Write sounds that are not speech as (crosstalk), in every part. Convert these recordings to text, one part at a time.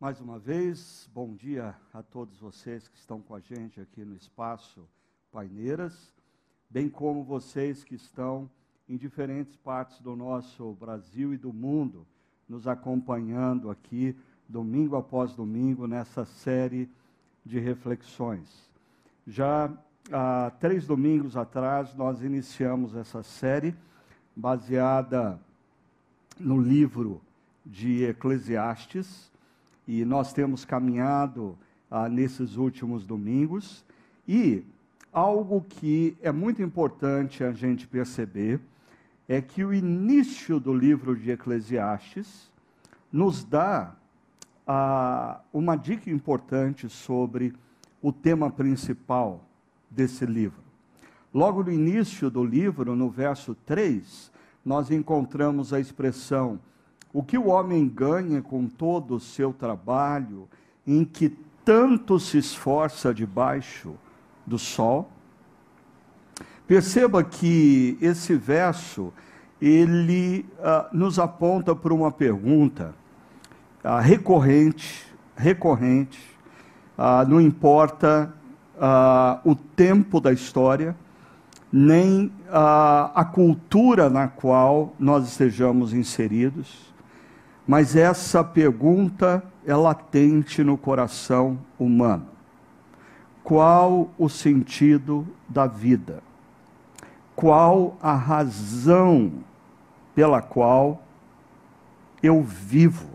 Mais uma vez, bom dia a todos vocês que estão com a gente aqui no espaço Paineiras, bem como vocês que estão em diferentes partes do nosso Brasil e do mundo, nos acompanhando aqui domingo após domingo nessa série de reflexões. Já há três domingos atrás nós iniciamos essa série baseada no livro de Eclesiastes e nós temos caminhado ah, nesses últimos domingos. E algo que é muito importante a gente perceber é que o início do livro de Eclesiastes nos dá ah, uma dica importante sobre o tema principal desse livro. Logo no início do livro, no verso 3, nós encontramos a expressão o que o homem ganha com todo o seu trabalho, em que tanto se esforça debaixo do sol? Perceba que esse verso ele ah, nos aponta para uma pergunta ah, recorrente, recorrente. Ah, não importa o tempo da história, nem a cultura na qual nós estejamos inseridos mas essa pergunta é latente no coração humano. Qual o sentido da vida? Qual a razão pela qual eu vivo?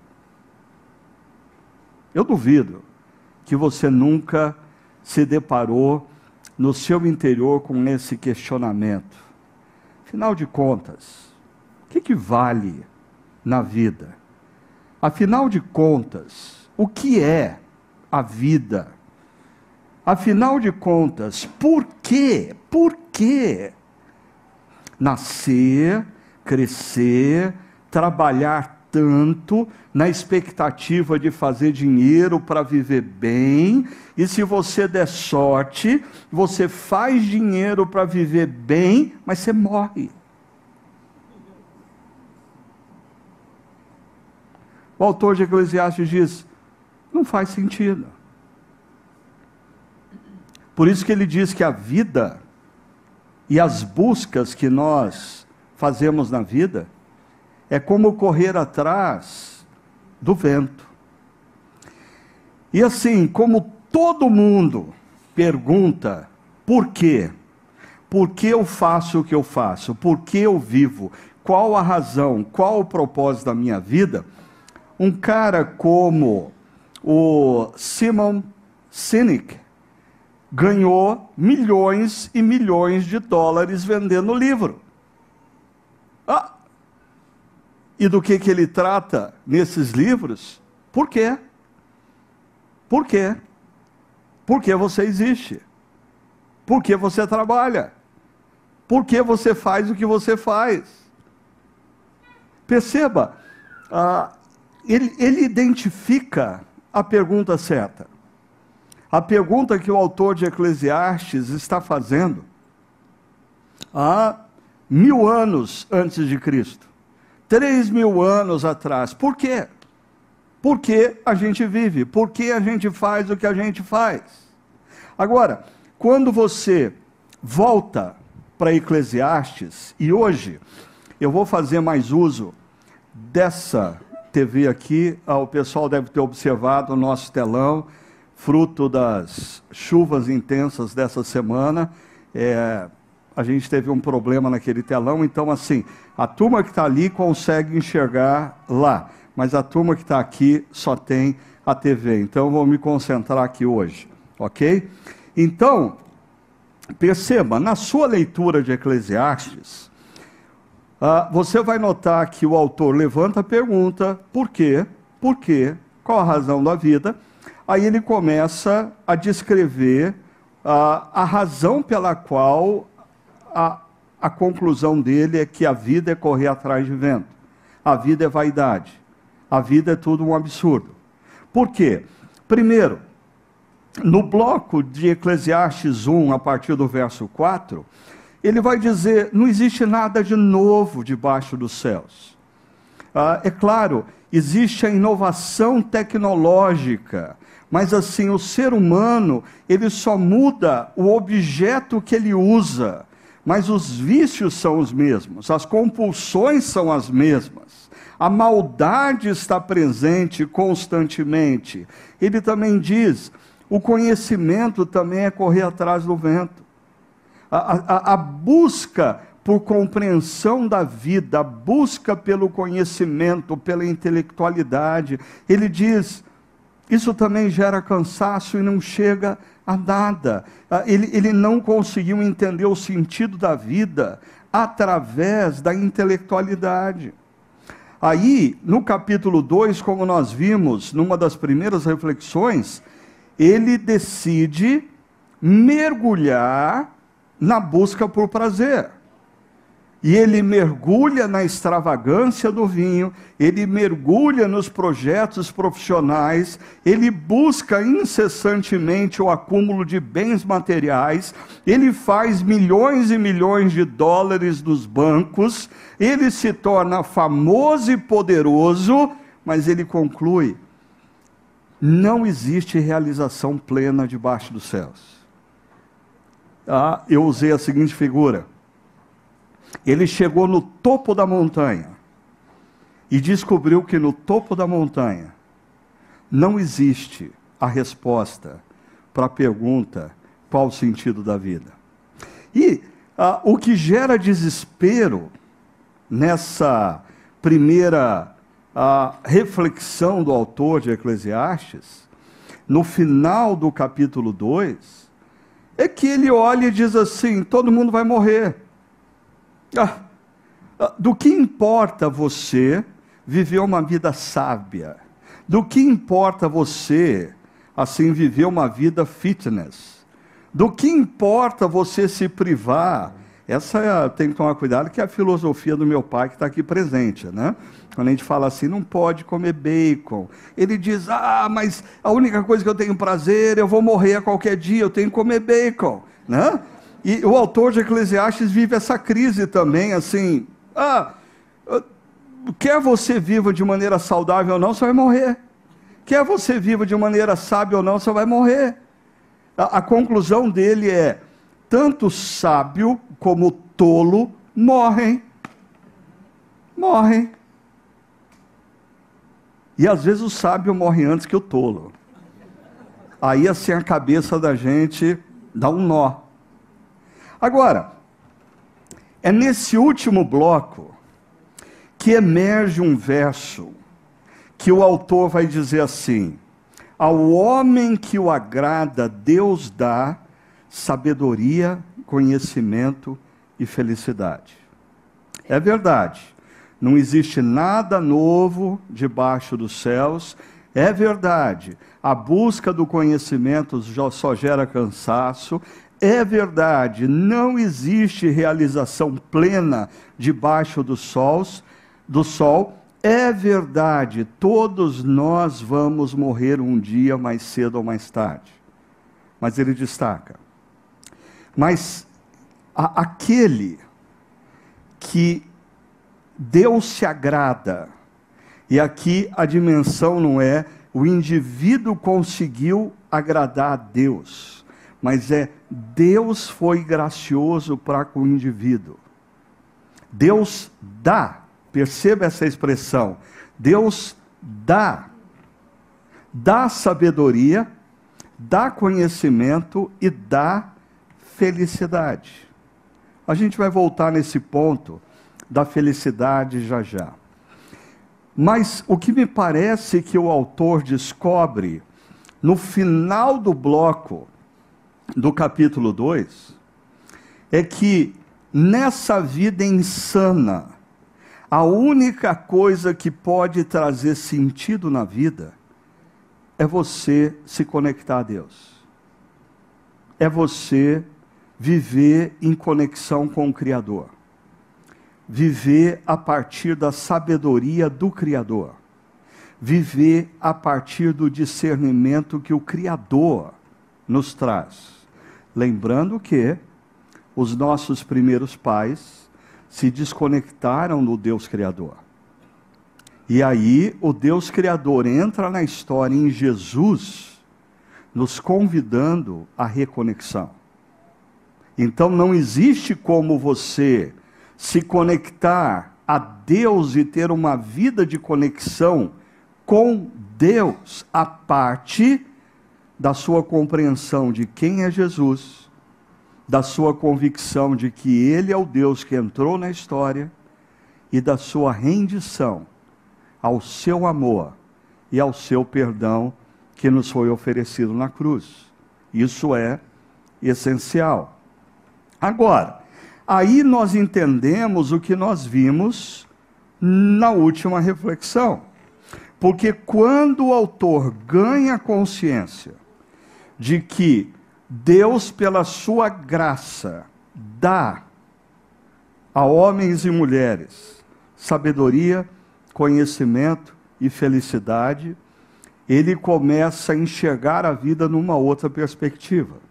Eu duvido que você nunca se deparou no seu interior com esse questionamento. Afinal de contas, o que, que vale na vida? Afinal de contas, o que é a vida? Afinal de contas, por quê? Por quê? Nascer, crescer, trabalhar tanto na expectativa de fazer dinheiro para viver bem, e se você der sorte, você faz dinheiro para viver bem, mas você morre. O autor de Eclesiastes diz: não faz sentido. Por isso que ele diz que a vida e as buscas que nós fazemos na vida é como correr atrás do vento. E assim, como todo mundo pergunta por quê? Por que eu faço o que eu faço? Por que eu vivo? Qual a razão? Qual o propósito da minha vida? Um cara como o Simon Sinek ganhou milhões e milhões de dólares vendendo livro. Ah, e do que, que ele trata nesses livros? Por quê? Por quê? Por que você existe? Por que você trabalha? Por que você faz o que você faz? Perceba, ah, ele, ele identifica a pergunta certa. A pergunta que o autor de Eclesiastes está fazendo há mil anos antes de Cristo, três mil anos atrás. Por quê? Porque a gente vive, porque a gente faz o que a gente faz. Agora, quando você volta para Eclesiastes, e hoje eu vou fazer mais uso dessa TV aqui, ah, o pessoal deve ter observado o nosso telão, fruto das chuvas intensas dessa semana. É, a gente teve um problema naquele telão, então, assim, a turma que está ali consegue enxergar lá, mas a turma que está aqui só tem a TV. Então, vou me concentrar aqui hoje, ok? Então, perceba, na sua leitura de Eclesiastes, ah, você vai notar que o autor levanta a pergunta: por quê? Por quê? Qual a razão da vida? Aí ele começa a descrever ah, a razão pela qual a, a conclusão dele é que a vida é correr atrás de vento, a vida é vaidade, a vida é tudo um absurdo. Por quê? Primeiro, no bloco de Eclesiastes 1, a partir do verso 4, ele vai dizer: não existe nada de novo debaixo dos céus. Ah, é claro existe a inovação tecnológica, mas assim, o ser humano, ele só muda o objeto que ele usa, mas os vícios são os mesmos, as compulsões são as mesmas. A maldade está presente constantemente. Ele também diz: o conhecimento também é correr atrás do vento. A, a, a busca por compreensão da vida, a busca pelo conhecimento, pela intelectualidade. Ele diz: isso também gera cansaço e não chega a nada. Ah, ele, ele não conseguiu entender o sentido da vida através da intelectualidade. Aí, no capítulo 2, como nós vimos, numa das primeiras reflexões, ele decide mergulhar na busca por prazer. E ele mergulha na extravagância do vinho, ele mergulha nos projetos profissionais, ele busca incessantemente o acúmulo de bens materiais, ele faz milhões e milhões de dólares nos bancos, ele se torna famoso e poderoso, mas ele conclui: não existe realização plena debaixo dos céus. Ah, eu usei a seguinte figura ele chegou no topo da montanha e descobriu que no topo da montanha não existe a resposta para a pergunta qual o sentido da vida. E ah, o que gera desespero nessa primeira ah, reflexão do autor de Eclesiastes, no final do capítulo 2, é que ele olha e diz assim: todo mundo vai morrer. Ah, ah, do que importa você viver uma vida sábia? Do que importa você, assim, viver uma vida fitness? Do que importa você se privar? Essa é, tem que tomar cuidado, que é a filosofia do meu pai que está aqui presente, né? Quando a gente fala assim, não pode comer bacon. Ele diz, ah, mas a única coisa que eu tenho prazer, eu vou morrer a qualquer dia, eu tenho que comer bacon, né? E o autor de Eclesiastes vive essa crise também, assim, ah, quer você viva de maneira saudável ou não, você vai morrer. Quer você viva de maneira sábia ou não, você vai morrer. A, a conclusão dele é: tanto sábio como tolo morrem. Morrem. E às vezes o sábio morre antes que o tolo. Aí assim a cabeça da gente dá um nó. Agora, é nesse último bloco que emerge um verso que o autor vai dizer assim: Ao homem que o agrada, Deus dá sabedoria, conhecimento e felicidade. É verdade, não existe nada novo debaixo dos céus. É verdade, a busca do conhecimento só gera cansaço. É verdade, não existe realização plena debaixo do sol, do sol. É verdade, todos nós vamos morrer um dia mais cedo ou mais tarde. Mas ele destaca: mas a, aquele que Deus se agrada, e aqui a dimensão não é o indivíduo conseguiu agradar a Deus mas é Deus foi gracioso para com o indivíduo. Deus dá, perceba essa expressão. Deus dá, dá sabedoria, dá conhecimento e dá felicidade. A gente vai voltar nesse ponto da felicidade já já. Mas o que me parece que o autor descobre no final do bloco do capítulo 2 é que nessa vida insana, a única coisa que pode trazer sentido na vida é você se conectar a Deus. É você viver em conexão com o Criador. Viver a partir da sabedoria do Criador. Viver a partir do discernimento que o Criador nos traz. Lembrando que os nossos primeiros pais se desconectaram do Deus Criador. E aí o Deus Criador entra na história em Jesus, nos convidando à reconexão. Então não existe como você se conectar a Deus e ter uma vida de conexão com Deus, a parte da sua compreensão de quem é Jesus, da sua convicção de que Ele é o Deus que entrou na história e da sua rendição ao seu amor e ao seu perdão que nos foi oferecido na cruz. Isso é essencial. Agora, aí nós entendemos o que nós vimos na última reflexão. Porque quando o autor ganha consciência de que Deus, pela sua graça, dá a homens e mulheres sabedoria, conhecimento e felicidade, ele começa a enxergar a vida numa outra perspectiva.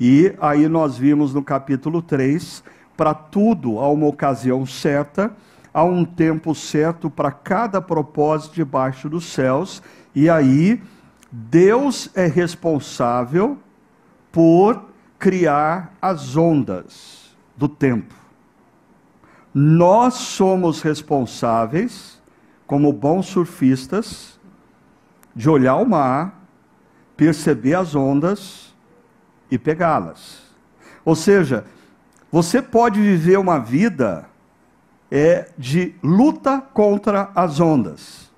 E aí nós vimos no capítulo 3, para tudo há uma ocasião certa, há um tempo certo para cada propósito debaixo dos céus, e aí Deus é responsável por criar as ondas do tempo. Nós somos responsáveis, como bons surfistas, de olhar o mar, perceber as ondas e pegá-las. Ou seja, você pode viver uma vida é, de luta contra as ondas.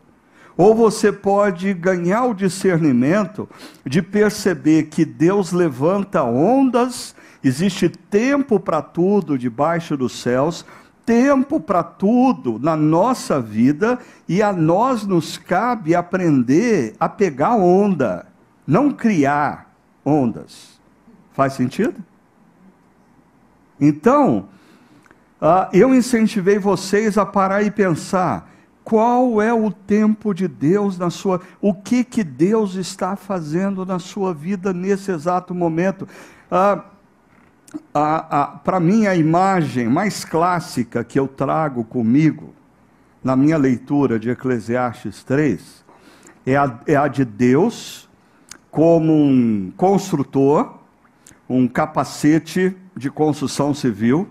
Ou você pode ganhar o discernimento de perceber que Deus levanta ondas, existe tempo para tudo debaixo dos céus, tempo para tudo na nossa vida e a nós nos cabe aprender a pegar onda, não criar ondas. Faz sentido? Então, uh, eu incentivei vocês a parar e pensar qual é o tempo de Deus na sua, o que que Deus está fazendo na sua vida nesse exato momento. Uh, para mim, a imagem mais clássica que eu trago comigo na minha leitura de Eclesiastes 3 é a, é a de Deus como um construtor, um capacete de construção civil,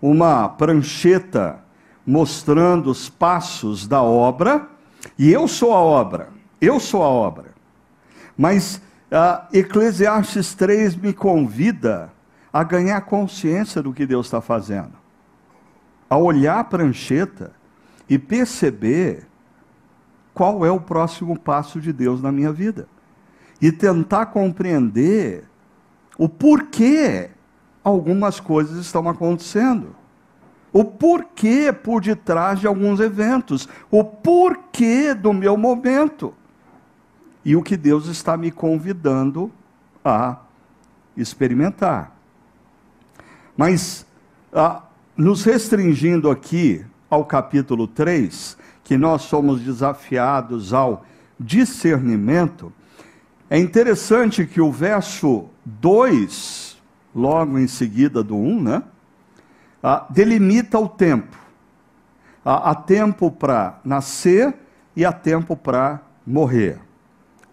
uma prancheta mostrando os passos da obra, e eu sou a obra, eu sou a obra. Mas Eclesiastes 3 me convida a ganhar consciência do que Deus está fazendo, a olhar a prancheta e perceber qual é o próximo passo de Deus na minha vida e tentar compreender o porquê algumas coisas estão acontecendo. O porquê por detrás de alguns eventos, o porquê do meu momento. E o que Deus está me convidando a experimentar. Mas, ah, nos restringindo aqui ao capítulo 3, que nós somos desafiados ao discernimento, é interessante que o verso 2, logo em seguida do 1, né, ah, delimita o tempo. Ah, há tempo para nascer e há tempo para morrer.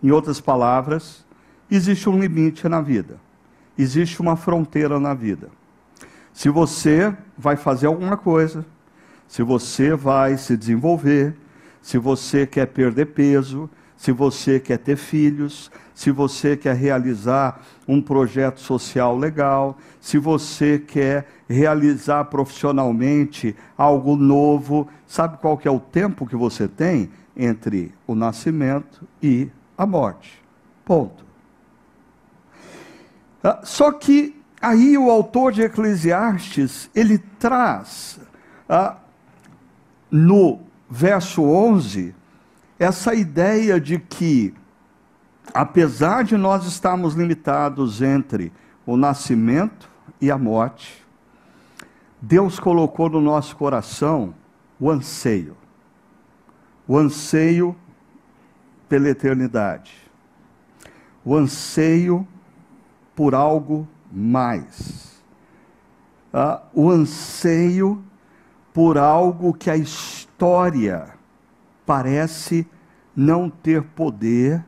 Em outras palavras, existe um limite na vida, existe uma fronteira na vida. Se você vai fazer alguma coisa, se você vai se desenvolver, se você quer perder peso, se você quer ter filhos, se você quer realizar um projeto social legal, se você quer realizar profissionalmente algo novo, sabe qual que é o tempo que você tem entre o nascimento e a morte? Ponto. Ah, só que aí o autor de Eclesiastes, ele traz ah, no verso 11 essa ideia de que, apesar de nós estarmos limitados entre o nascimento e a morte, Deus colocou no nosso coração o anseio, o anseio pela eternidade, o anseio por algo mais. Ah, o anseio por algo que a história parece não ter poder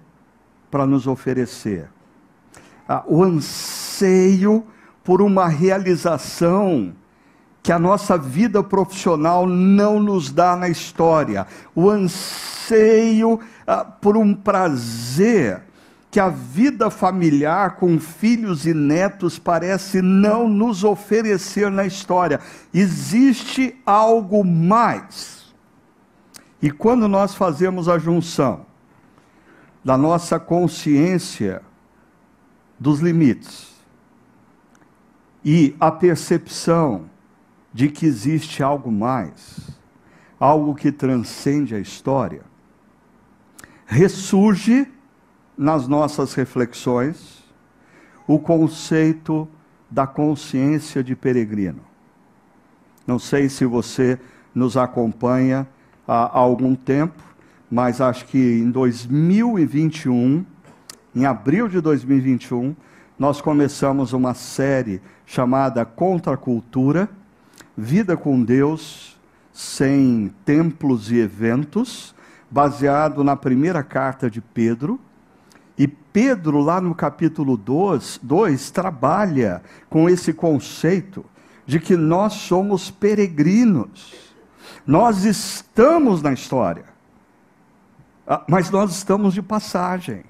para nos oferecer. Ah, o anseio por uma realização que a nossa vida profissional não nos dá na história, o anseio ah, por um prazer que a vida familiar com filhos e netos parece não nos oferecer na história. Existe algo mais. E quando nós fazemos a junção da nossa consciência dos limites e a percepção de que existe algo mais, algo que transcende a história, ressurge nas nossas reflexões o conceito da consciência de peregrino. Não sei se você nos acompanha há algum tempo, mas acho que em 2021, em abril de 2021, nós começamos uma série chamada Contra a Cultura Vida com Deus sem templos e eventos, baseado na primeira carta de Pedro. E Pedro, lá no capítulo 2, 2 trabalha com esse conceito de que nós somos peregrinos. Nós estamos na história, ah, mas nós estamos de passagem.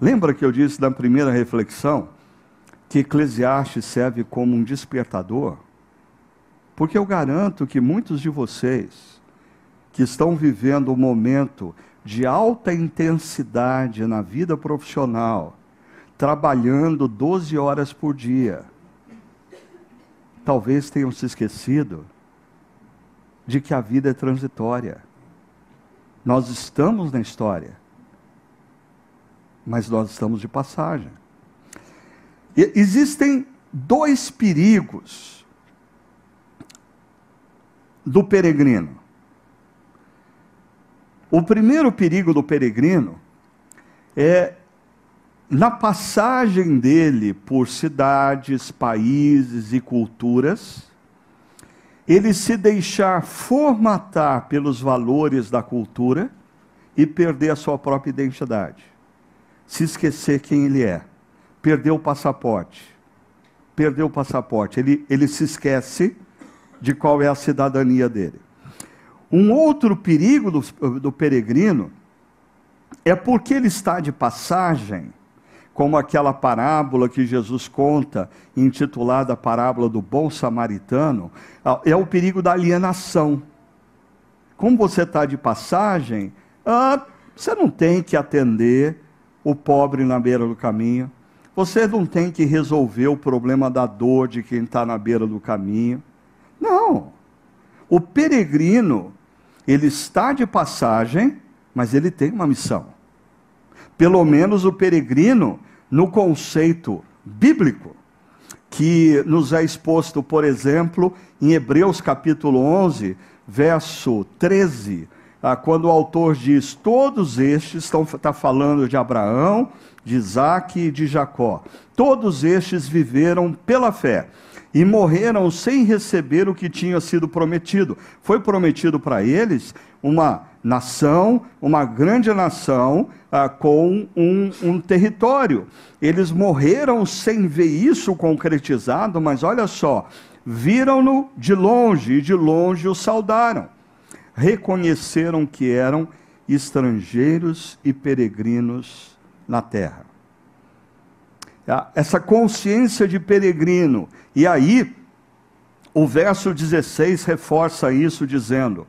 Lembra que eu disse na primeira reflexão que Eclesiastes serve como um despertador, porque eu garanto que muitos de vocês que estão vivendo um momento de alta intensidade na vida profissional, trabalhando 12 horas por dia, talvez tenham se esquecido de que a vida é transitória. Nós estamos na história, mas nós estamos de passagem. Existem dois perigos do peregrino. O primeiro perigo do peregrino é na passagem dele por cidades, países e culturas, ele se deixar formatar pelos valores da cultura e perder a sua própria identidade, se esquecer quem ele é perdeu o passaporte. Perdeu o passaporte. Ele, ele se esquece de qual é a cidadania dele. Um outro perigo do, do peregrino é porque ele está de passagem, como aquela parábola que Jesus conta, intitulada Parábola do Bom Samaritano, é o perigo da alienação. Como você está de passagem, ah, você não tem que atender o pobre na beira do caminho, você não tem que resolver o problema da dor de quem está na beira do caminho. Não. O peregrino, ele está de passagem, mas ele tem uma missão. Pelo menos o peregrino, no conceito bíblico, que nos é exposto, por exemplo, em Hebreus capítulo 11, verso 13, ah, quando o autor diz: Todos estes, estão, está falando de Abraão, de Isaac e de Jacó. Todos estes viveram pela fé e morreram sem receber o que tinha sido prometido. Foi prometido para eles uma nação, uma grande nação ah, com um, um território. Eles morreram sem ver isso concretizado, mas olha só, viram-no de longe e de longe o saudaram. Reconheceram que eram estrangeiros e peregrinos na terra. Essa consciência de peregrino. E aí, o verso 16 reforça isso, dizendo: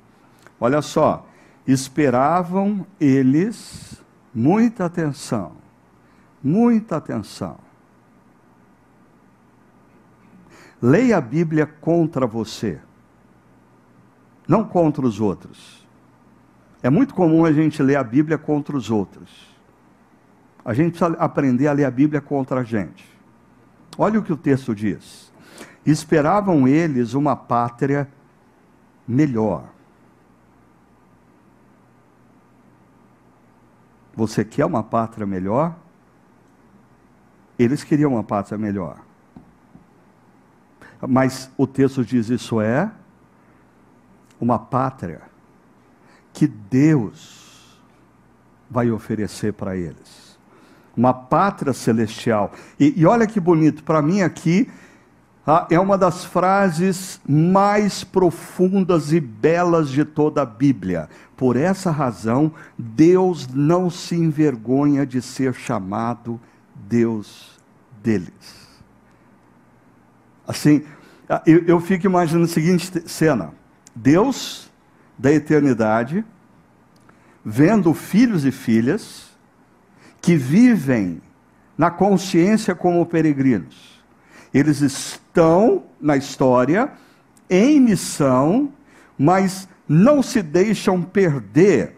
Olha só, esperavam eles, muita atenção, muita atenção. Leia a Bíblia contra você, não contra os outros. É muito comum a gente ler a Bíblia contra os outros. A gente precisa aprender a ler a Bíblia contra a gente. Olha o que o texto diz. Esperavam eles uma pátria melhor. Você quer uma pátria melhor? Eles queriam uma pátria melhor. Mas o texto diz: isso é uma pátria que Deus vai oferecer para eles. Uma pátria celestial. E, e olha que bonito, para mim aqui ah, é uma das frases mais profundas e belas de toda a Bíblia. Por essa razão, Deus não se envergonha de ser chamado Deus deles. Assim, eu, eu fico imaginando a seguinte cena: Deus da eternidade, vendo filhos e filhas que vivem na consciência como peregrinos. Eles estão na história, em missão, mas não se deixam perder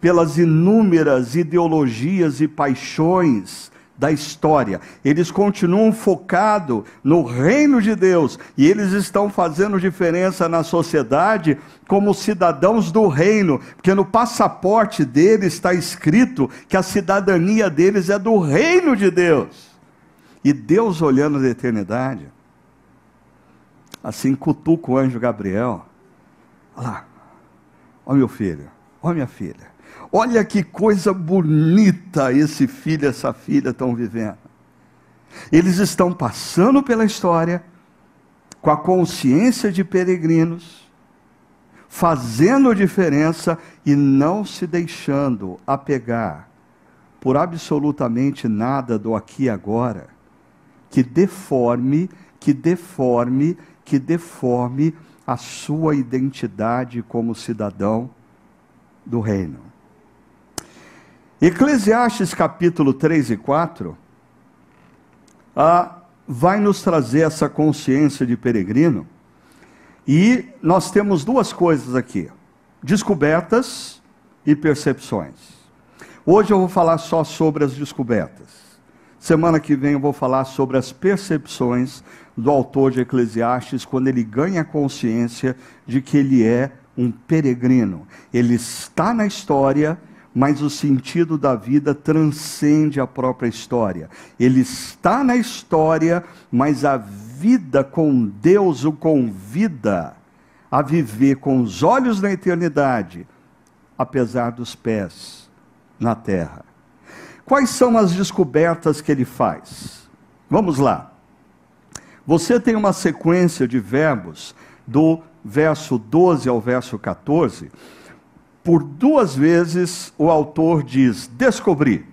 pelas inúmeras ideologias e paixões da história. Eles continuam focados no reino de Deus e eles estão fazendo diferença na sociedade como cidadãos do reino, porque no passaporte deles está escrito que a cidadania deles é do reino de Deus. E Deus olhando da eternidade, assim cutuca o anjo Gabriel. Olha lá, ó meu filho, ó minha filha Olha que coisa bonita esse filho e essa filha estão vivendo. Eles estão passando pela história com a consciência de peregrinos, fazendo diferença e não se deixando apegar por absolutamente nada do aqui e agora que deforme, que deforme, que deforme a sua identidade como cidadão do reino. Eclesiastes capítulo 3 e 4 ah, vai nos trazer essa consciência de peregrino. E nós temos duas coisas aqui: descobertas e percepções. Hoje eu vou falar só sobre as descobertas. Semana que vem eu vou falar sobre as percepções do autor de Eclesiastes quando ele ganha consciência de que ele é um peregrino. Ele está na história, mas o sentido da vida transcende a própria história. Ele está na história, mas a vida com Deus o convida a viver com os olhos na eternidade, apesar dos pés na terra. Quais são as descobertas que ele faz? Vamos lá. Você tem uma sequência de verbos do verso 12 ao verso 14 por duas vezes o autor diz descobrir.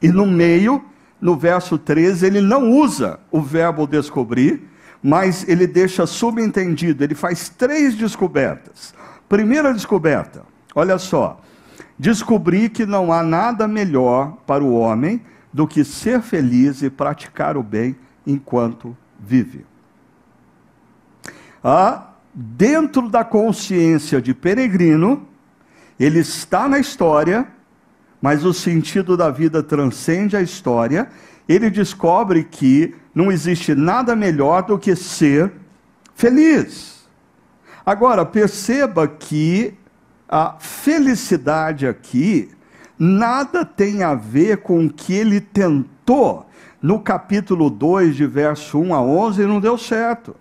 E no meio, no verso 13, ele não usa o verbo descobrir, mas ele deixa subentendido, ele faz três descobertas. Primeira descoberta, olha só. Descobri que não há nada melhor para o homem do que ser feliz e praticar o bem enquanto vive. Ah, dentro da consciência de peregrino, ele está na história, mas o sentido da vida transcende a história. Ele descobre que não existe nada melhor do que ser feliz. Agora, perceba que a felicidade aqui nada tem a ver com o que ele tentou no capítulo 2, de verso 1 a 11, e não deu certo.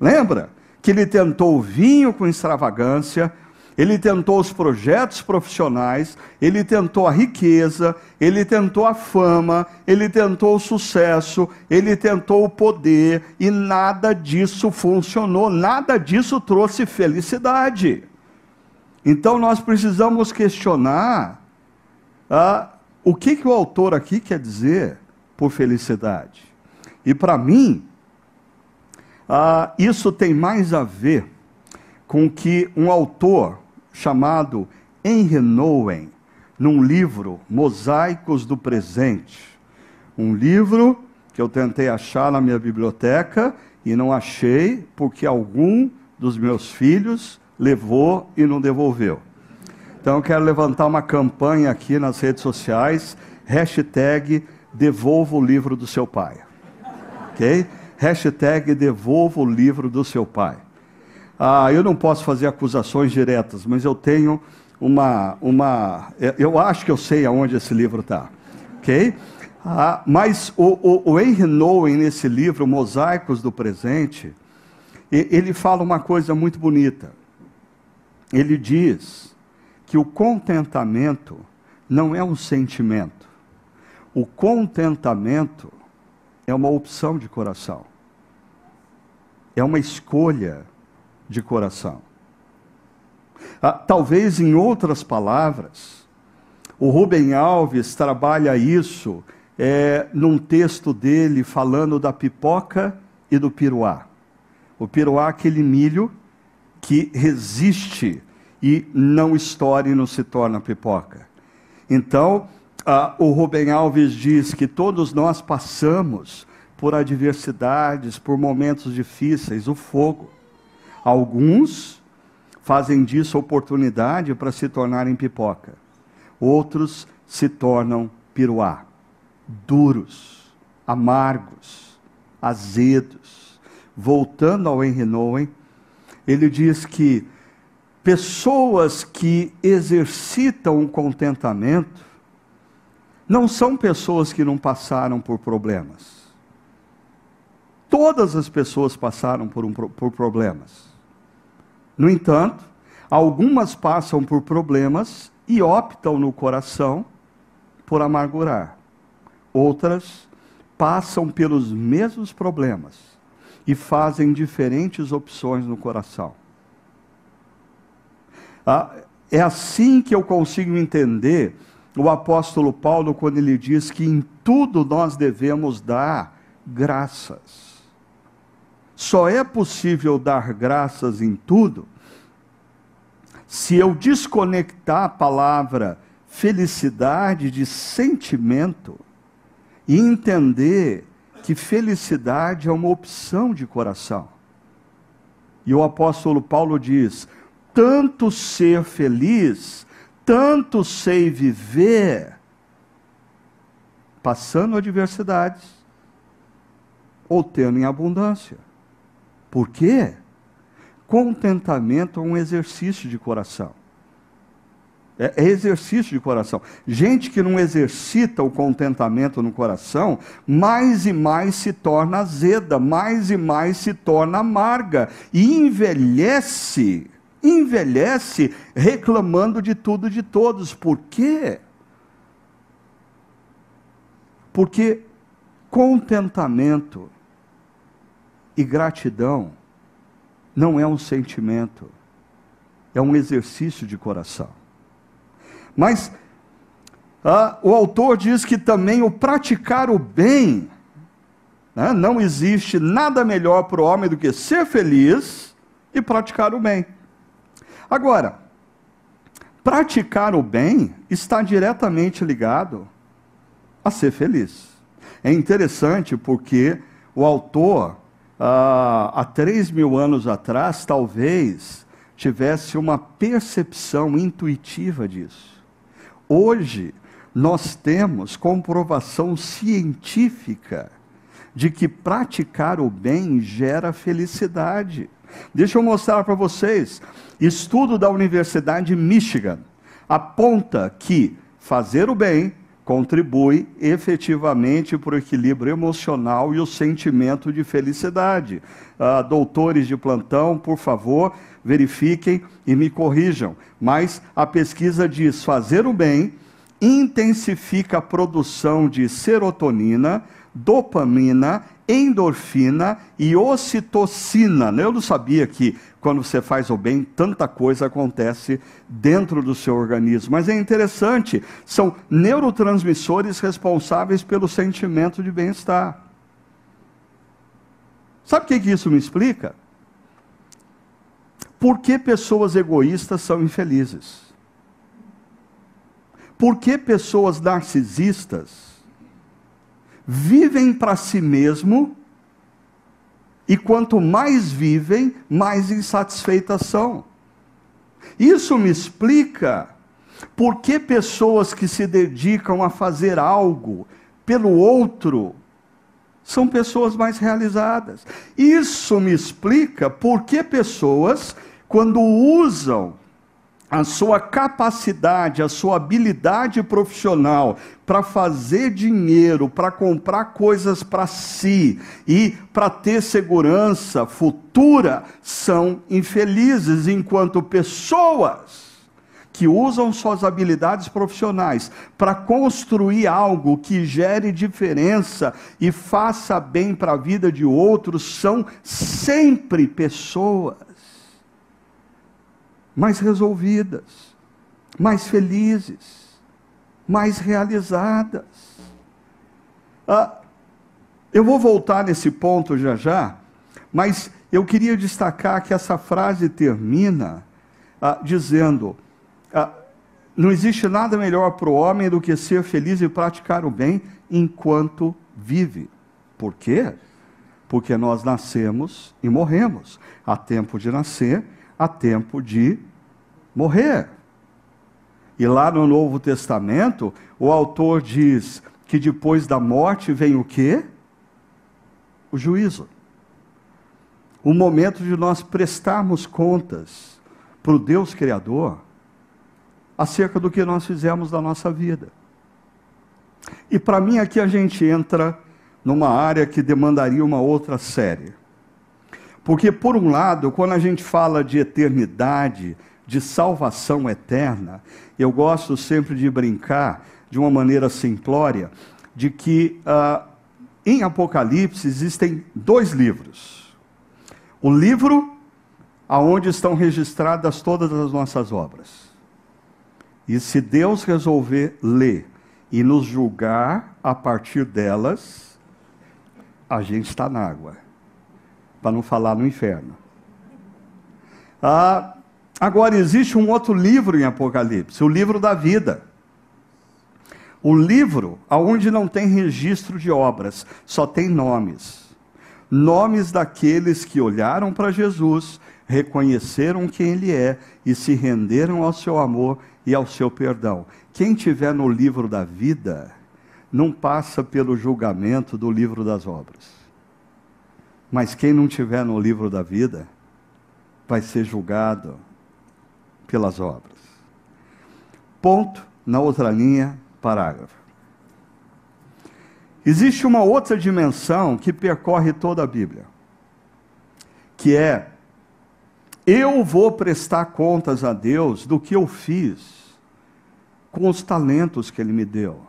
Lembra? Que ele tentou o vinho com extravagância, ele tentou os projetos profissionais, ele tentou a riqueza, ele tentou a fama, ele tentou o sucesso, ele tentou o poder, e nada disso funcionou, nada disso trouxe felicidade. Então nós precisamos questionar ah, o que, que o autor aqui quer dizer por felicidade. E para mim, ah, isso tem mais a ver com que um autor chamado Henry num livro Mosaicos do Presente. Um livro que eu tentei achar na minha biblioteca e não achei porque algum dos meus filhos levou e não devolveu. Então eu quero levantar uma campanha aqui nas redes sociais, hashtag devolva o livro do seu pai. Ok? Hashtag devolva o livro do seu pai. Ah, eu não posso fazer acusações diretas, mas eu tenho uma, uma. Eu acho que eu sei aonde esse livro está, ok? Ah, mas o, o, o Henry Nouwen, nesse livro, Mosaicos do Presente, ele fala uma coisa muito bonita. Ele diz que o contentamento não é um sentimento. O contentamento é uma opção de coração. É uma escolha de coração. Ah, talvez em outras palavras, o Rubem Alves trabalha isso é, num texto dele falando da pipoca e do piruá. O piruá é aquele milho que resiste e não estoura e não se torna pipoca. Então, ah, o Rubem Alves diz que todos nós passamos por adversidades, por momentos difíceis, o fogo. Alguns fazem disso oportunidade para se tornarem pipoca. Outros se tornam piruá, duros, amargos, azedos. Voltando ao Henry Nowen, ele diz que pessoas que exercitam o contentamento não são pessoas que não passaram por problemas. Todas as pessoas passaram por, um, por problemas. No entanto, algumas passam por problemas e optam no coração por amargurar. Outras passam pelos mesmos problemas e fazem diferentes opções no coração. Ah, é assim que eu consigo entender o apóstolo Paulo quando ele diz que em tudo nós devemos dar graças. Só é possível dar graças em tudo se eu desconectar a palavra felicidade de sentimento e entender que felicidade é uma opção de coração. E o apóstolo Paulo diz: tanto ser feliz, tanto sei viver, passando adversidades ou tendo em abundância. Por quê? Contentamento é um exercício de coração. É, é, exercício de coração. Gente que não exercita o contentamento no coração, mais e mais se torna azeda, mais e mais se torna amarga e envelhece, envelhece reclamando de tudo e de todos. Por quê? Porque contentamento e gratidão não é um sentimento, é um exercício de coração. Mas ah, o autor diz que também o praticar o bem, né, não existe nada melhor para o homem do que ser feliz e praticar o bem. Agora, praticar o bem está diretamente ligado a ser feliz. É interessante porque o autor ah, há três mil anos atrás, talvez tivesse uma percepção intuitiva disso. Hoje, nós temos comprovação científica de que praticar o bem gera felicidade. Deixa eu mostrar para vocês. Estudo da Universidade de Michigan aponta que fazer o bem contribui efetivamente para o equilíbrio emocional e o sentimento de felicidade. Ah, doutores de plantão, por favor, verifiquem e me corrijam. Mas a pesquisa diz: fazer o bem intensifica a produção de serotonina, dopamina, endorfina e ocitocina. Eu não sabia que quando você faz o bem, tanta coisa acontece dentro do seu organismo. Mas é interessante, são neurotransmissores responsáveis pelo sentimento de bem-estar. Sabe o que, isso me explica? Por que pessoas egoístas são infelizes? Por que pessoas narcisistas vivem para si mesmo e quanto mais vivem, mais insatisfeitas são. Isso me explica por que pessoas que se dedicam a fazer algo pelo outro são pessoas mais realizadas. Isso me explica por que pessoas, quando usam a sua capacidade, a sua habilidade profissional para fazer dinheiro, para comprar coisas para si e para ter segurança futura, são infelizes, enquanto pessoas que usam suas habilidades profissionais para construir algo que gere diferença e faça bem para a vida de outros são sempre pessoas mais resolvidas, mais felizes, mais realizadas. Ah, eu vou voltar nesse ponto já já, mas eu queria destacar que essa frase termina ah, dizendo: ah, não existe nada melhor para o homem do que ser feliz e praticar o bem enquanto vive. Por quê? Porque nós nascemos e morremos. Há tempo de nascer há tempo de morrer. E lá no Novo Testamento, o autor diz que depois da morte vem o quê? O juízo. O momento de nós prestarmos contas para o Deus Criador acerca do que nós fizemos da nossa vida. E para mim aqui a gente entra numa área que demandaria uma outra série. Porque, por um lado, quando a gente fala de eternidade, de salvação eterna, eu gosto sempre de brincar, de uma maneira simplória, de que uh, em Apocalipse existem dois livros. O livro aonde estão registradas todas as nossas obras. E se Deus resolver ler e nos julgar a partir delas, a gente está na água para não falar no inferno. Ah, agora, existe um outro livro em Apocalipse, o livro da vida. O livro onde não tem registro de obras, só tem nomes. Nomes daqueles que olharam para Jesus, reconheceram quem Ele é e se renderam ao seu amor e ao seu perdão. Quem tiver no livro da vida, não passa pelo julgamento do livro das obras. Mas quem não tiver no livro da vida vai ser julgado pelas obras. Ponto na outra linha, parágrafo. Existe uma outra dimensão que percorre toda a Bíblia, que é eu vou prestar contas a Deus do que eu fiz com os talentos que Ele me deu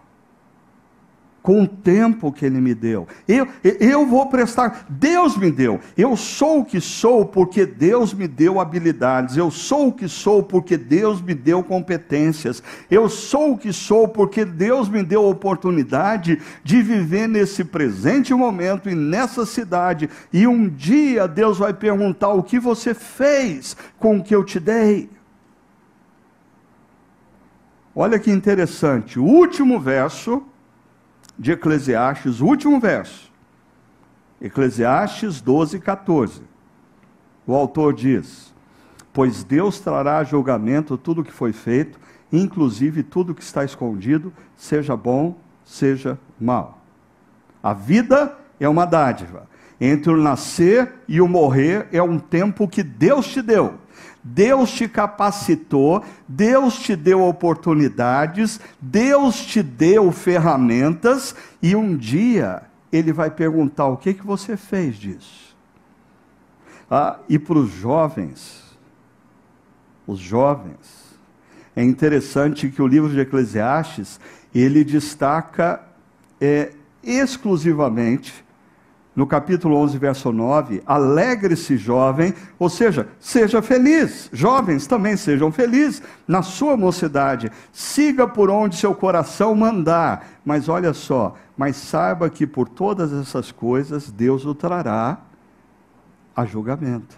com o tempo que Ele me deu. Eu, eu vou prestar, Deus me deu. Eu sou o que sou porque Deus me deu habilidades. Eu sou o que sou porque Deus me deu competências. Eu sou o que sou porque Deus me deu a oportunidade de viver nesse presente momento e nessa cidade. E um dia Deus vai perguntar o que você fez com o que eu te dei. Olha que interessante, o último verso de Eclesiastes, o último verso. Eclesiastes 12, 14. O autor diz: Pois Deus trará a julgamento tudo o que foi feito, inclusive tudo que está escondido, seja bom, seja mal. A vida é uma dádiva. Entre o nascer e o morrer é um tempo que Deus te deu. Deus te capacitou, Deus te deu oportunidades, Deus te deu ferramentas e um dia ele vai perguntar o que que você fez disso. Ah, e para os jovens, os jovens, é interessante que o livro de Eclesiastes ele destaca é, exclusivamente no capítulo 11, verso 9, alegre-se jovem, ou seja, seja feliz. Jovens também sejam felizes na sua mocidade. Siga por onde seu coração mandar. Mas olha só, mas saiba que por todas essas coisas Deus o trará a julgamento.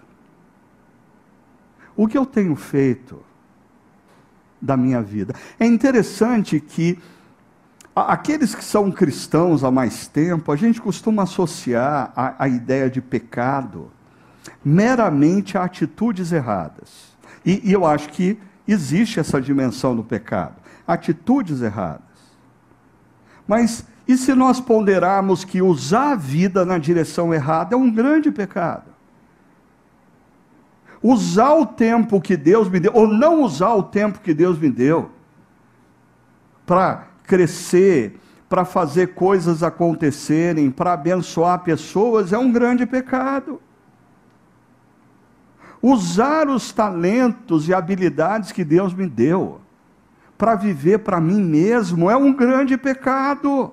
O que eu tenho feito da minha vida? É interessante que Aqueles que são cristãos há mais tempo, a gente costuma associar a, a ideia de pecado meramente a atitudes erradas. E, e eu acho que existe essa dimensão do pecado atitudes erradas. Mas e se nós ponderarmos que usar a vida na direção errada é um grande pecado? usar o tempo que Deus me deu, ou não usar o tempo que Deus me deu, para crescer, para fazer coisas acontecerem, para abençoar pessoas, é um grande pecado. Usar os talentos e habilidades que Deus me deu para viver para mim mesmo é um grande pecado.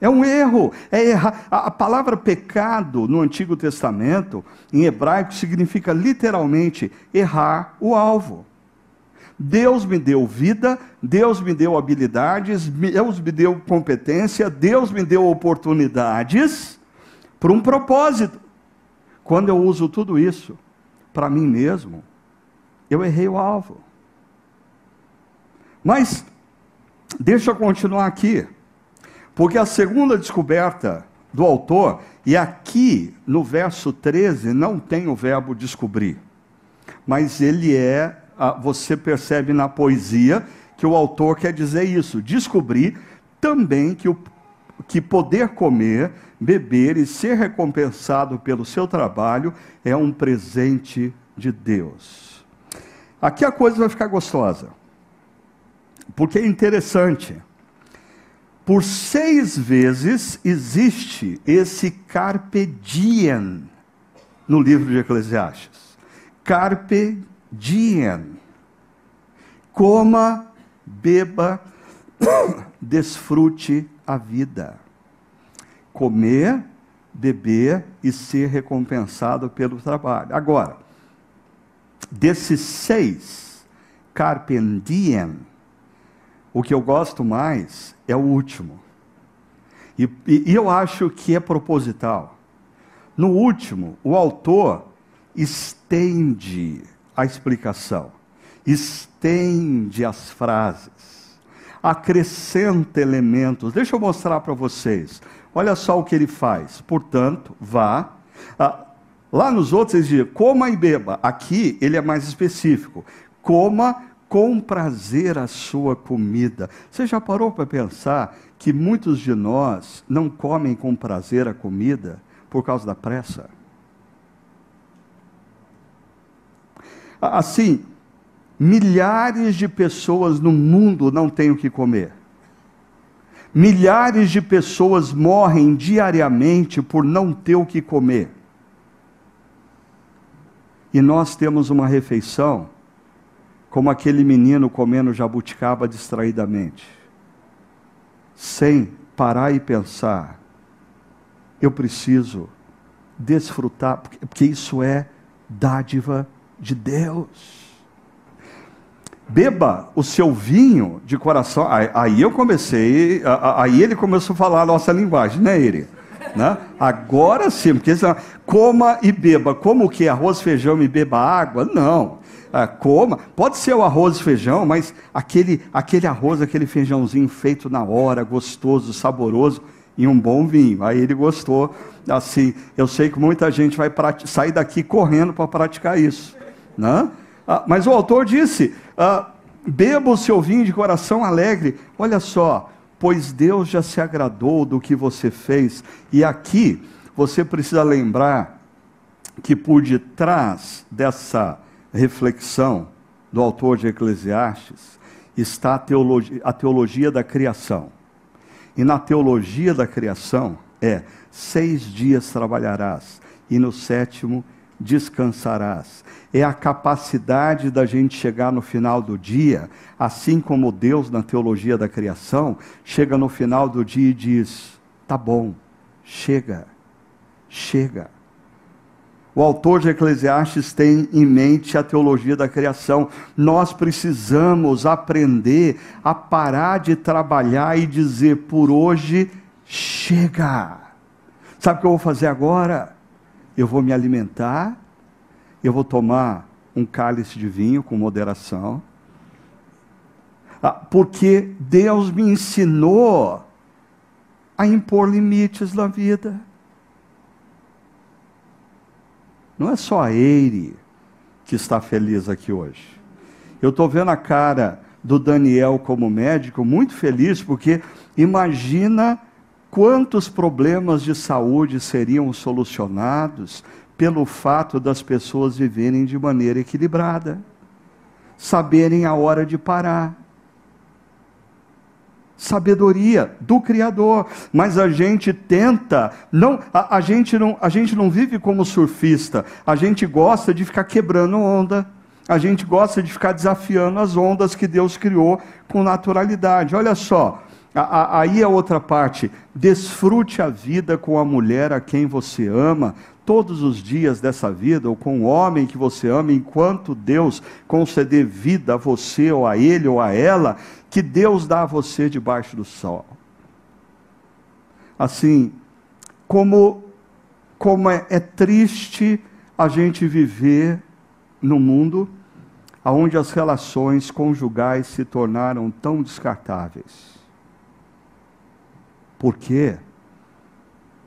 É um erro, é errar. A palavra pecado no Antigo Testamento, em hebraico, significa literalmente errar o alvo. Deus me deu vida, Deus me deu habilidades, Deus me deu competência, Deus me deu oportunidades para um propósito. Quando eu uso tudo isso para mim mesmo, eu errei o alvo. Mas, deixa eu continuar aqui. Porque a segunda descoberta do autor, e aqui no verso 13 não tem o verbo descobrir, mas ele é, você percebe na poesia que o autor quer dizer isso, descobrir também que, o, que poder comer, beber e ser recompensado pelo seu trabalho é um presente de Deus. Aqui a coisa vai ficar gostosa, porque é interessante. Por seis vezes existe esse carpe diem no livro de Eclesiastes. Carpe diem. Coma, beba, (coughs) desfrute a vida. Comer, beber e ser recompensado pelo trabalho. Agora, desses seis, carpe diem, o que eu gosto mais é o último. E, e eu acho que é proposital. No último, o autor estende a explicação, estende as frases, acrescenta elementos. Deixa eu mostrar para vocês. Olha só o que ele faz. Portanto, vá. Ah, lá nos outros ele diz coma e beba. Aqui ele é mais específico. Coma com prazer a sua comida. Você já parou para pensar que muitos de nós não comem com prazer a comida por causa da pressa? Assim, milhares de pessoas no mundo não têm o que comer. Milhares de pessoas morrem diariamente por não ter o que comer. E nós temos uma refeição como aquele menino comendo jabuticaba distraidamente, sem parar e pensar, eu preciso desfrutar, porque isso é dádiva de Deus. Beba o seu vinho de coração. Aí eu comecei, aí ele começou a falar a nossa linguagem, né, ele? Né? Agora sim, porque coma e beba. Como que arroz, feijão e beba água? Não ah, coma. Pode ser o arroz e feijão, mas aquele, aquele arroz, aquele feijãozinho feito na hora, gostoso, saboroso, e um bom vinho. Aí ele gostou. Assim, eu sei que muita gente vai sair daqui correndo para praticar isso. Né? Ah, mas o autor disse: ah, beba o seu vinho de coração alegre. Olha só, pois Deus já se agradou do que você fez. E aqui você precisa lembrar que por detrás dessa reflexão do autor de Eclesiastes está a teologia, a teologia da criação. E na teologia da criação é: seis dias trabalharás e no sétimo descansarás. É a capacidade da gente chegar no final do dia, assim como Deus na teologia da criação chega no final do dia e diz: tá bom, chega, chega. O autor de Eclesiastes tem em mente a teologia da criação. Nós precisamos aprender a parar de trabalhar e dizer por hoje chega. Sabe o que eu vou fazer agora? Eu vou me alimentar, eu vou tomar um cálice de vinho com moderação, ah, porque Deus me ensinou a impor limites na vida. Não é só a Eire que está feliz aqui hoje. Eu estou vendo a cara do Daniel como médico muito feliz, porque imagina quantos problemas de saúde seriam solucionados, pelo fato das pessoas viverem de maneira equilibrada, saberem a hora de parar. Sabedoria do Criador, mas a gente tenta, não, a, a, gente não, a gente não vive como surfista, a gente gosta de ficar quebrando onda, a gente gosta de ficar desafiando as ondas que Deus criou com naturalidade. Olha só, Aí é outra parte. Desfrute a vida com a mulher a quem você ama, todos os dias dessa vida, ou com o homem que você ama, enquanto Deus conceder vida a você, ou a ele, ou a ela, que Deus dá a você debaixo do sol. Assim, como, como é, é triste a gente viver no mundo onde as relações conjugais se tornaram tão descartáveis. Por quê?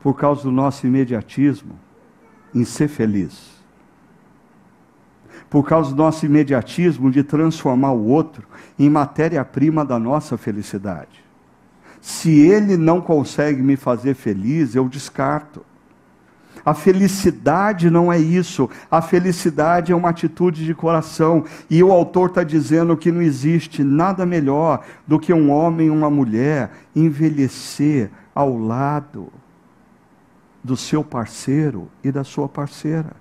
Por causa do nosso imediatismo em ser feliz. Por causa do nosso imediatismo de transformar o outro em matéria-prima da nossa felicidade. Se ele não consegue me fazer feliz, eu descarto. A felicidade não é isso. A felicidade é uma atitude de coração. E o autor está dizendo que não existe nada melhor do que um homem e uma mulher envelhecer ao lado do seu parceiro e da sua parceira.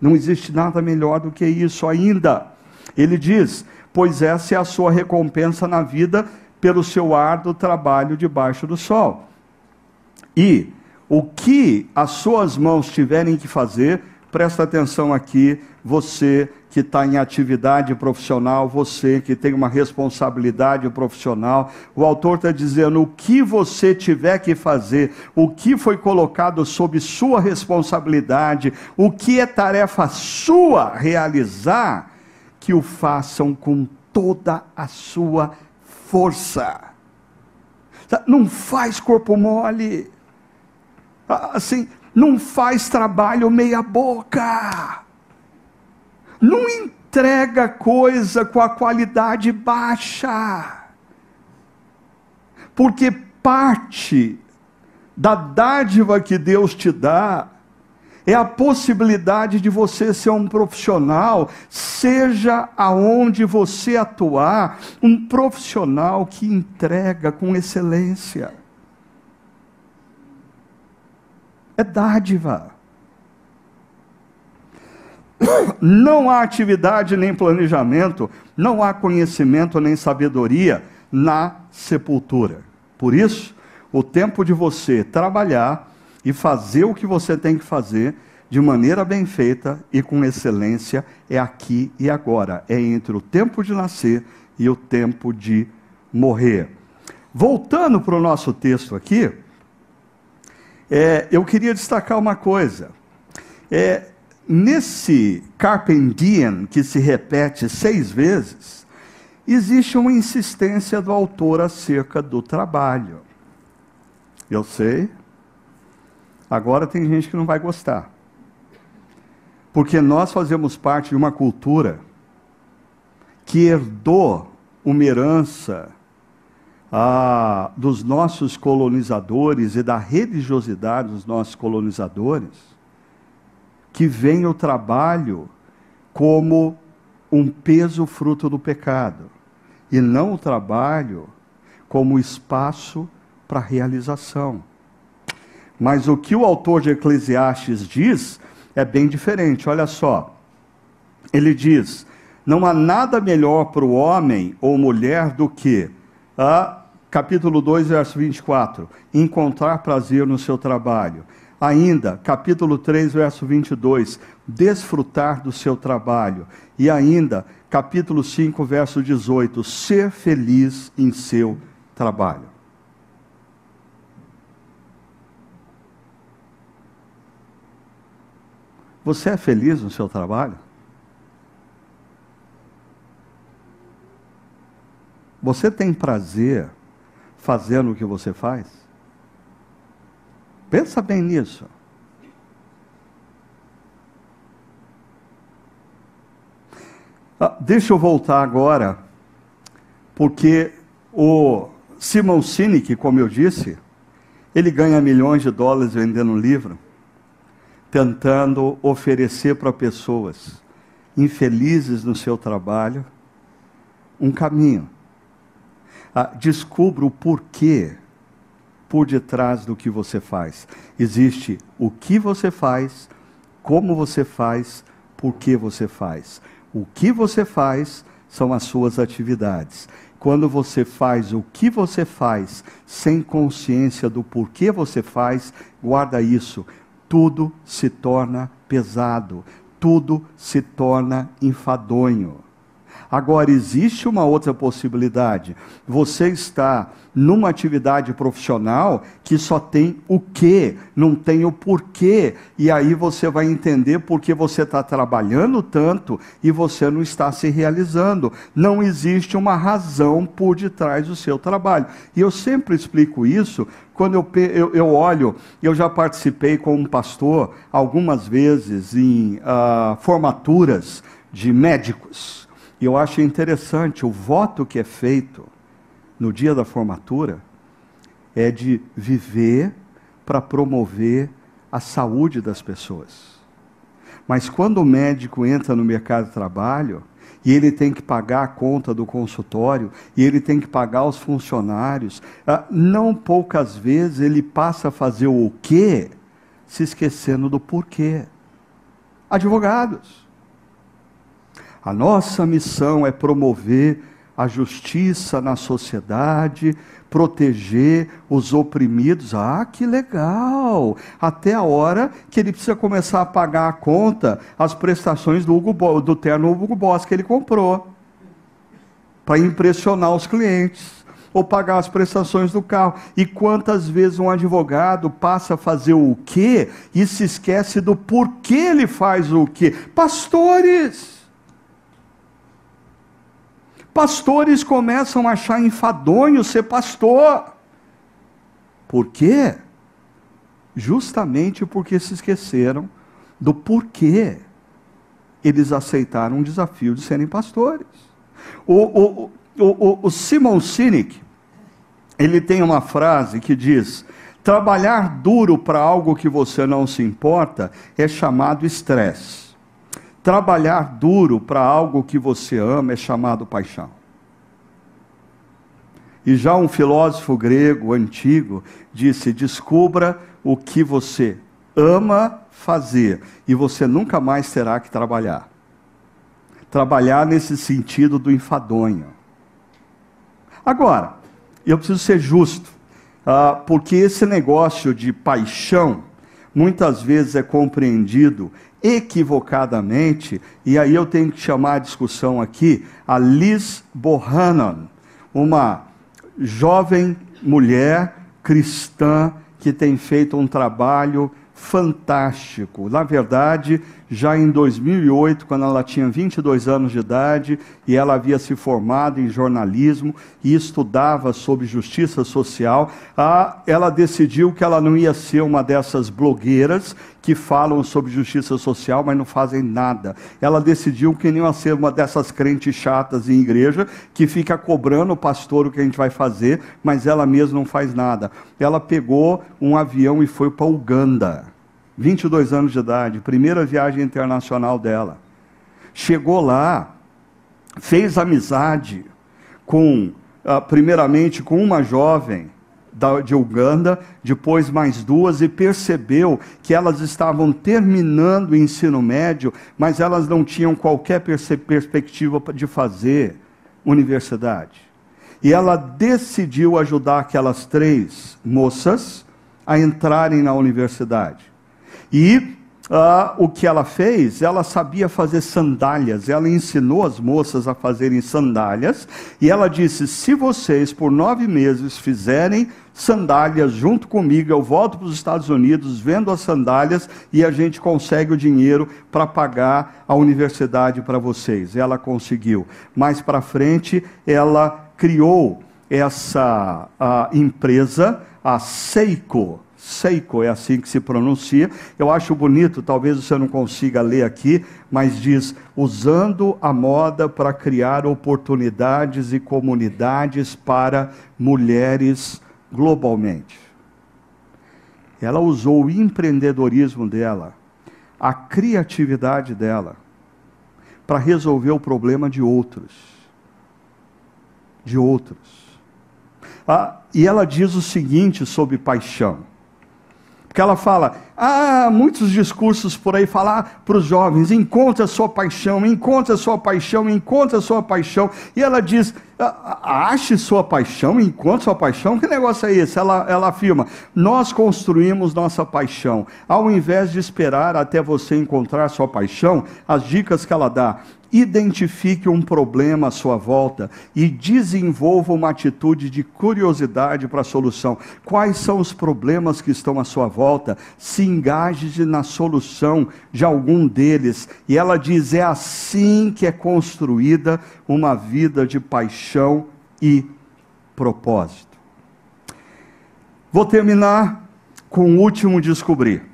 Não existe nada melhor do que isso ainda. Ele diz: Pois essa é a sua recompensa na vida pelo seu árduo trabalho debaixo do sol. E o que as suas mãos tiverem que fazer, presta atenção aqui, você que está em atividade profissional, você que tem uma responsabilidade profissional, o autor está dizendo o que você tiver que fazer, o que foi colocado sob sua responsabilidade, o que é tarefa sua realizar, que o façam com toda a sua força. Não faz corpo mole assim, não faz trabalho meia boca. Não entrega coisa com a qualidade baixa. Porque parte da dádiva que Deus te dá é a possibilidade de você ser um profissional, seja aonde você atuar, um profissional que entrega com excelência. É dádiva. (coughs) Não há atividade nem planejamento, não há conhecimento nem sabedoria na sepultura. Por isso, o tempo de você trabalhar e fazer o que você tem que fazer de maneira bem feita e com excelência é aqui e agora. É entre o tempo de nascer e o tempo de morrer. Voltando para o nosso texto aqui, é, eu queria destacar uma coisa. É, nesse Carpe Diem, que se repete seis vezes, existe uma insistência do autor acerca do trabalho. Eu sei. Agora tem gente que não vai gostar. Porque nós fazemos parte de uma cultura que herdou uma herança ah, dos nossos colonizadores e da religiosidade dos nossos colonizadores, que vem o trabalho como um peso fruto do pecado, e não o trabalho como espaço para realização. Mas o que o autor de Eclesiastes diz é bem diferente. Olha só. Ele diz: Não há nada melhor para o homem ou mulher do que a capítulo 2, verso 24, encontrar prazer no seu trabalho. Ainda, capítulo 3, verso 22, desfrutar do seu trabalho. E ainda, capítulo 5, verso 18, ser feliz em seu trabalho. Você é feliz no seu trabalho? Você tem prazer fazendo o que você faz? Pensa bem nisso. Ah, deixa eu voltar agora, porque o Simon Sinek, como eu disse, ele ganha milhões de dólares vendendo um livro. tentando oferecer para pessoas infelizes no seu trabalho um caminho. Ah, descubra o porquê por detrás do que você faz. Existe o que você faz, como você faz, por que você faz. O que você faz são as suas atividades. Quando você faz o que você faz sem consciência do porquê você faz, guarda isso. Tudo se torna pesado, tudo se torna enfadonho. Agora, existe uma outra possibilidade. Você está numa atividade profissional que só tem o que, não tem o porquê. E aí você vai entender porque você está trabalhando tanto e você não está se realizando. Não existe uma razão por detrás do seu trabalho. E eu sempre explico isso quando eu, eu, eu olho, eu já participei como pastor algumas vezes em uh, formaturas de médicos. E eu acho interessante o voto que é feito no dia da formatura é de viver para promover a saúde das pessoas. Mas quando o médico entra no mercado de trabalho, e ele tem que pagar a conta do consultório, e ele tem que pagar os funcionários, ah, não poucas vezes ele passa a fazer o quê? Se esquecendo do porquê. Advogados. A nossa missão é promover a justiça na sociedade, proteger os oprimidos. Ah, que legal! Até a hora que ele precisa começar a pagar a conta, as prestações do, Hugo, do terno Hugo Boss que ele comprou, para impressionar os clientes. Ou pagar as prestações do carro. E quantas vezes um advogado passa a fazer o quê e se esquece do porquê ele faz o quê? Pastores! Pastores começam a achar enfadonho ser pastor. Por quê? Justamente porque se esqueceram do porquê eles aceitaram o desafio de serem pastores. O, o, o, o Simon Sinek, ele tem uma frase que diz: trabalhar duro para algo que você não se importa é chamado estresse. Trabalhar duro para algo que você ama é chamado paixão. E já um filósofo grego antigo disse: descubra o que você ama fazer e você nunca mais terá que trabalhar. Trabalhar nesse sentido do enfadonho. Agora, eu preciso ser justo, uh, porque esse negócio de paixão muitas vezes é compreendido equivocadamente, e aí eu tenho que chamar a discussão aqui a Liz Bohannon, uma jovem mulher cristã que tem feito um trabalho fantástico. Na verdade, já em 2008, quando ela tinha 22 anos de idade e ela havia se formado em jornalismo e estudava sobre justiça social, ela decidiu que ela não ia ser uma dessas blogueiras que falam sobre justiça social, mas não fazem nada. Ela decidiu que não ia ser uma dessas crentes chatas em igreja que fica cobrando o pastor o que a gente vai fazer, mas ela mesma não faz nada. Ela pegou um avião e foi para Uganda 22 anos de idade, primeira viagem internacional dela. Chegou lá, fez amizade com, uh, primeiramente, com uma jovem de Uganda, depois mais duas, e percebeu que elas estavam terminando o ensino médio, mas elas não tinham qualquer perspectiva de fazer universidade. E ela decidiu ajudar aquelas três moças a entrarem na universidade. E Uh, o que ela fez? Ela sabia fazer sandálias, ela ensinou as moças a fazerem sandálias, e ela disse: se vocês por nove meses fizerem sandálias junto comigo, eu volto para os Estados Unidos, vendo as sandálias e a gente consegue o dinheiro para pagar a universidade para vocês. Ela conseguiu. Mais para frente, ela criou essa empresa, a Seiko Seiko, é assim que se pronuncia. Eu acho bonito, talvez você não consiga ler aqui, mas diz: usando a moda para criar oportunidades e comunidades para mulheres globalmente. Ela usou o empreendedorismo dela a criatividade dela para resolver o problema de outros. De outros. Ah, e ela diz o seguinte sobre paixão. Porque ela fala, ah, muitos discursos por aí falar para os jovens, encontre a sua paixão, encontre a sua paixão, encontre a sua paixão. E ela diz, ache sua paixão, encontre sua paixão. Que negócio é esse? Ela, ela afirma, nós construímos nossa paixão. Ao invés de esperar até você encontrar sua paixão, as dicas que ela dá, identifique um problema à sua volta e desenvolva uma atitude de curiosidade para a solução. Quais são os problemas que estão à sua volta? Se engaje na solução de algum deles. E ela diz: é assim que é construída uma vida de paixão e propósito. Vou terminar com o último descobrir.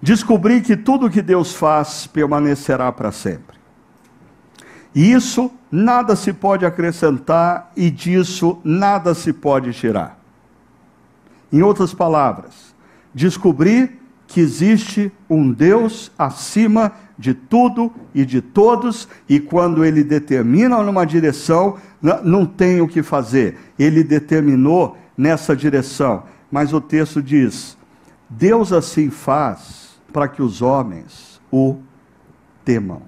Descobri que tudo que Deus faz permanecerá para sempre. E isso nada se pode acrescentar e disso nada se pode tirar. Em outras palavras, descobri que existe um Deus acima de tudo e de todos, e quando ele determina numa direção, não tem o que fazer. Ele determinou nessa direção. Mas o texto diz: Deus assim faz para que os homens o temam.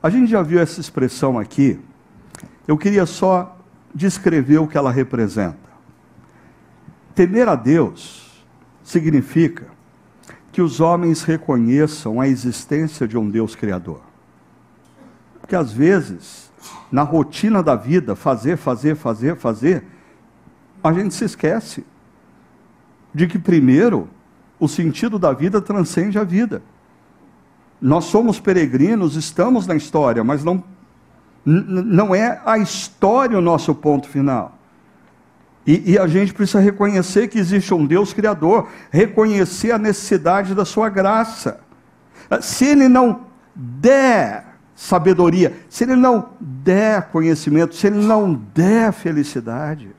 A gente já viu essa expressão aqui, eu queria só descrever o que ela representa. Temer a Deus significa que os homens reconheçam a existência de um Deus Criador. Porque às vezes, na rotina da vida, fazer, fazer, fazer, fazer, a gente se esquece de que primeiro o sentido da vida transcende a vida. Nós somos peregrinos, estamos na história, mas não, não é a história o nosso ponto final. E, e, a gente precisa reconhecer que existe um Deus Criador, reconhecer a necessidade da Sua graça. Se Ele não der sabedoria, se Ele não der conhecimento, se Ele não der felicidade,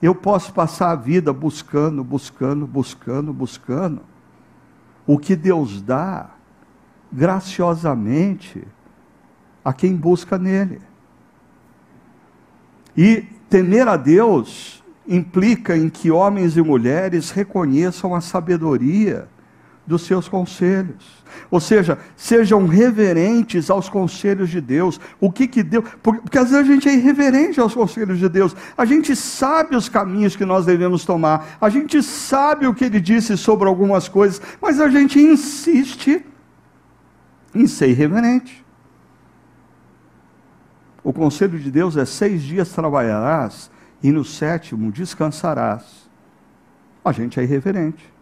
eu posso passar a vida buscando, buscando, buscando, buscando. O que Deus dá, graciosamente, a quem busca nele. E temer a Deus implica em que homens e mulheres reconheçam a sabedoria dos seus conselhos. Ou seja, sejam reverentes aos conselhos de Deus. O que que Deus. Porque às vezes a gente é irreverente aos conselhos de Deus. A gente sabe os caminhos que nós devemos tomar. A gente sabe o que ele disse sobre algumas coisas. Mas a gente insiste em ser irreverente. O conselho de Deus é: seis dias trabalharás e no sétimo descansarás. A gente é irreverente.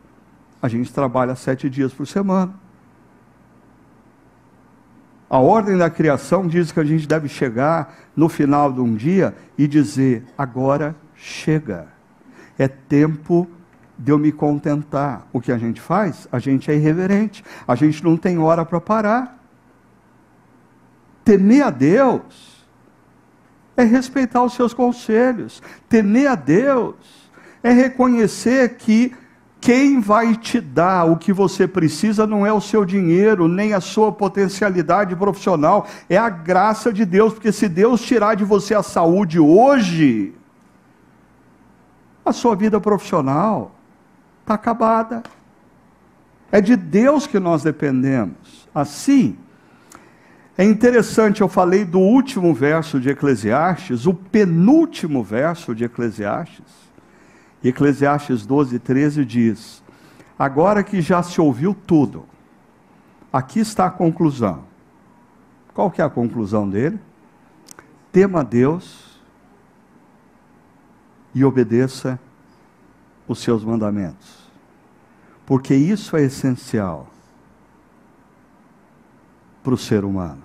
A gente trabalha sete dias por semana. A ordem da criação diz que a gente deve chegar no final de um dia e dizer: agora chega. É tempo de eu me contentar. O que a gente faz? A gente é irreverente. A gente não tem hora para parar. Temer a Deus é respeitar os seus conselhos. Temer a Deus é reconhecer que quem vai te dar o que você precisa não é o seu dinheiro, nem a sua potencialidade profissional, é a graça de Deus, porque se Deus tirar de você a saúde hoje, a sua vida profissional está acabada. É de Deus que nós dependemos. Assim, é interessante, eu falei do último verso de Eclesiastes, o penúltimo verso de Eclesiastes Eclesiastes 12, 13 diz: Agora que já se ouviu tudo, aqui está a conclusão. Qual que é a conclusão dele? Tema Deus e obedeça os seus mandamentos. Porque isso é essencial para o ser humano.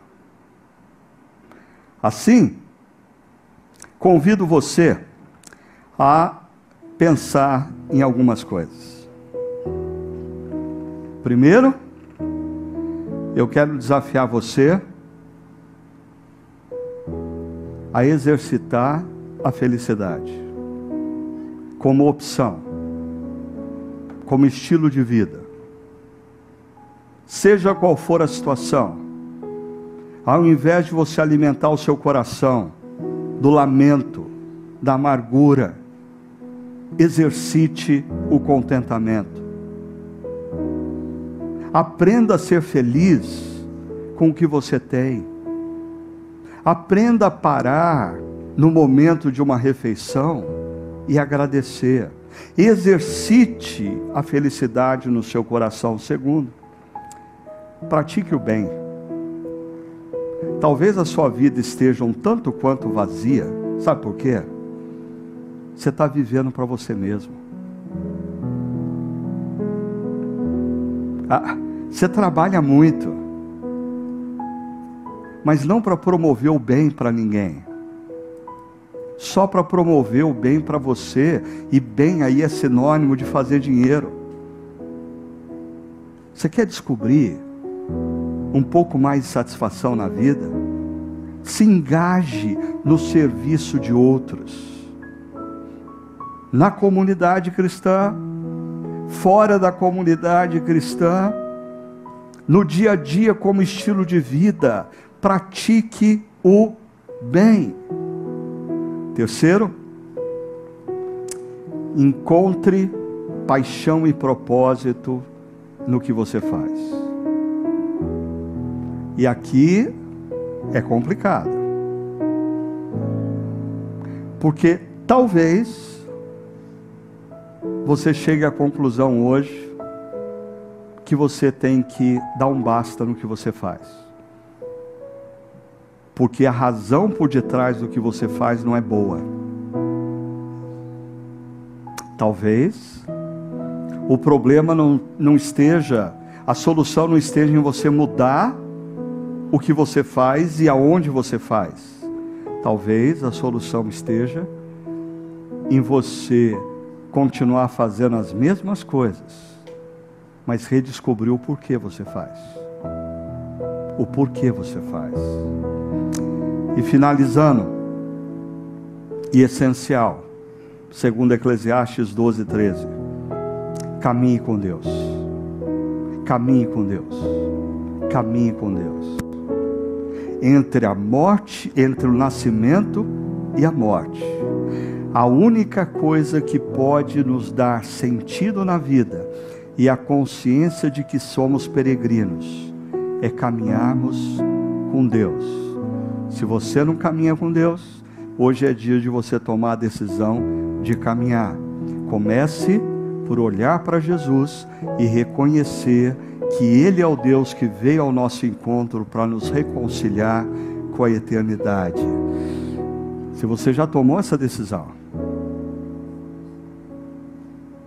Assim, convido você a pensar em algumas coisas. Primeiro, eu quero desafiar você a exercitar a felicidade como opção, como estilo de vida. seja qual for a situação, ao invés de você alimentar o seu coração do lamento, da amargura, exercite o contentamento. Aprenda a ser feliz com o que você tem. Aprenda a parar no momento de uma refeição e agradecer. Exercite a felicidade no seu coração. Segundo, pratique o bem. Talvez a sua vida esteja um tanto quanto vazia. Sabe por quê? Você está vivendo para você mesmo. Ah, você trabalha muito, mas não para promover o bem para ninguém só para promover o bem para você, e bem aí é sinônimo de fazer dinheiro. Você quer descobrir um pouco mais de satisfação na vida? Se engaje no serviço de outros. Na comunidade cristã, fora da comunidade cristã, no dia a dia como estilo de vida, pratique o bem. Terceiro, encontre paixão e propósito no que você faz. E aqui é complicado. Porque talvez você chegue à conclusão hoje que você tem que dar um basta no que você faz porque a razão por detrás do que você faz não é boa. Talvez o problema não, não esteja, a solução não esteja em você mudar o que você faz e aonde você faz. Talvez a solução esteja em você continuar fazendo as mesmas coisas, mas redescobrir o porquê você faz. O porquê você faz. E finalizando, e essencial, segundo Eclesiastes 12, 13, caminhe com Deus, caminhe com Deus, caminhe com Deus. Entre a morte, entre o nascimento e a morte, a única coisa que pode nos dar sentido na vida e a consciência de que somos peregrinos é caminharmos com Deus se você não caminha com Deus, hoje é dia de você tomar a decisão de caminhar. Comece por olhar para Jesus e reconhecer que Ele é o Deus que veio ao nosso encontro para nos reconciliar com a eternidade. Se você já tomou essa decisão,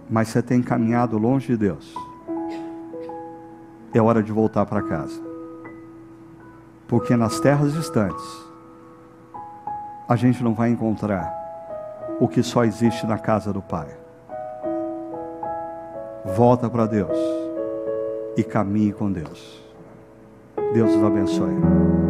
mas você tem caminhado longe de Deus, é hora de voltar para casa porque nas terras distantes a gente não vai encontrar o que só existe na casa do Pai. Volta para Deus e caminhe com Deus. Deus os abençoe.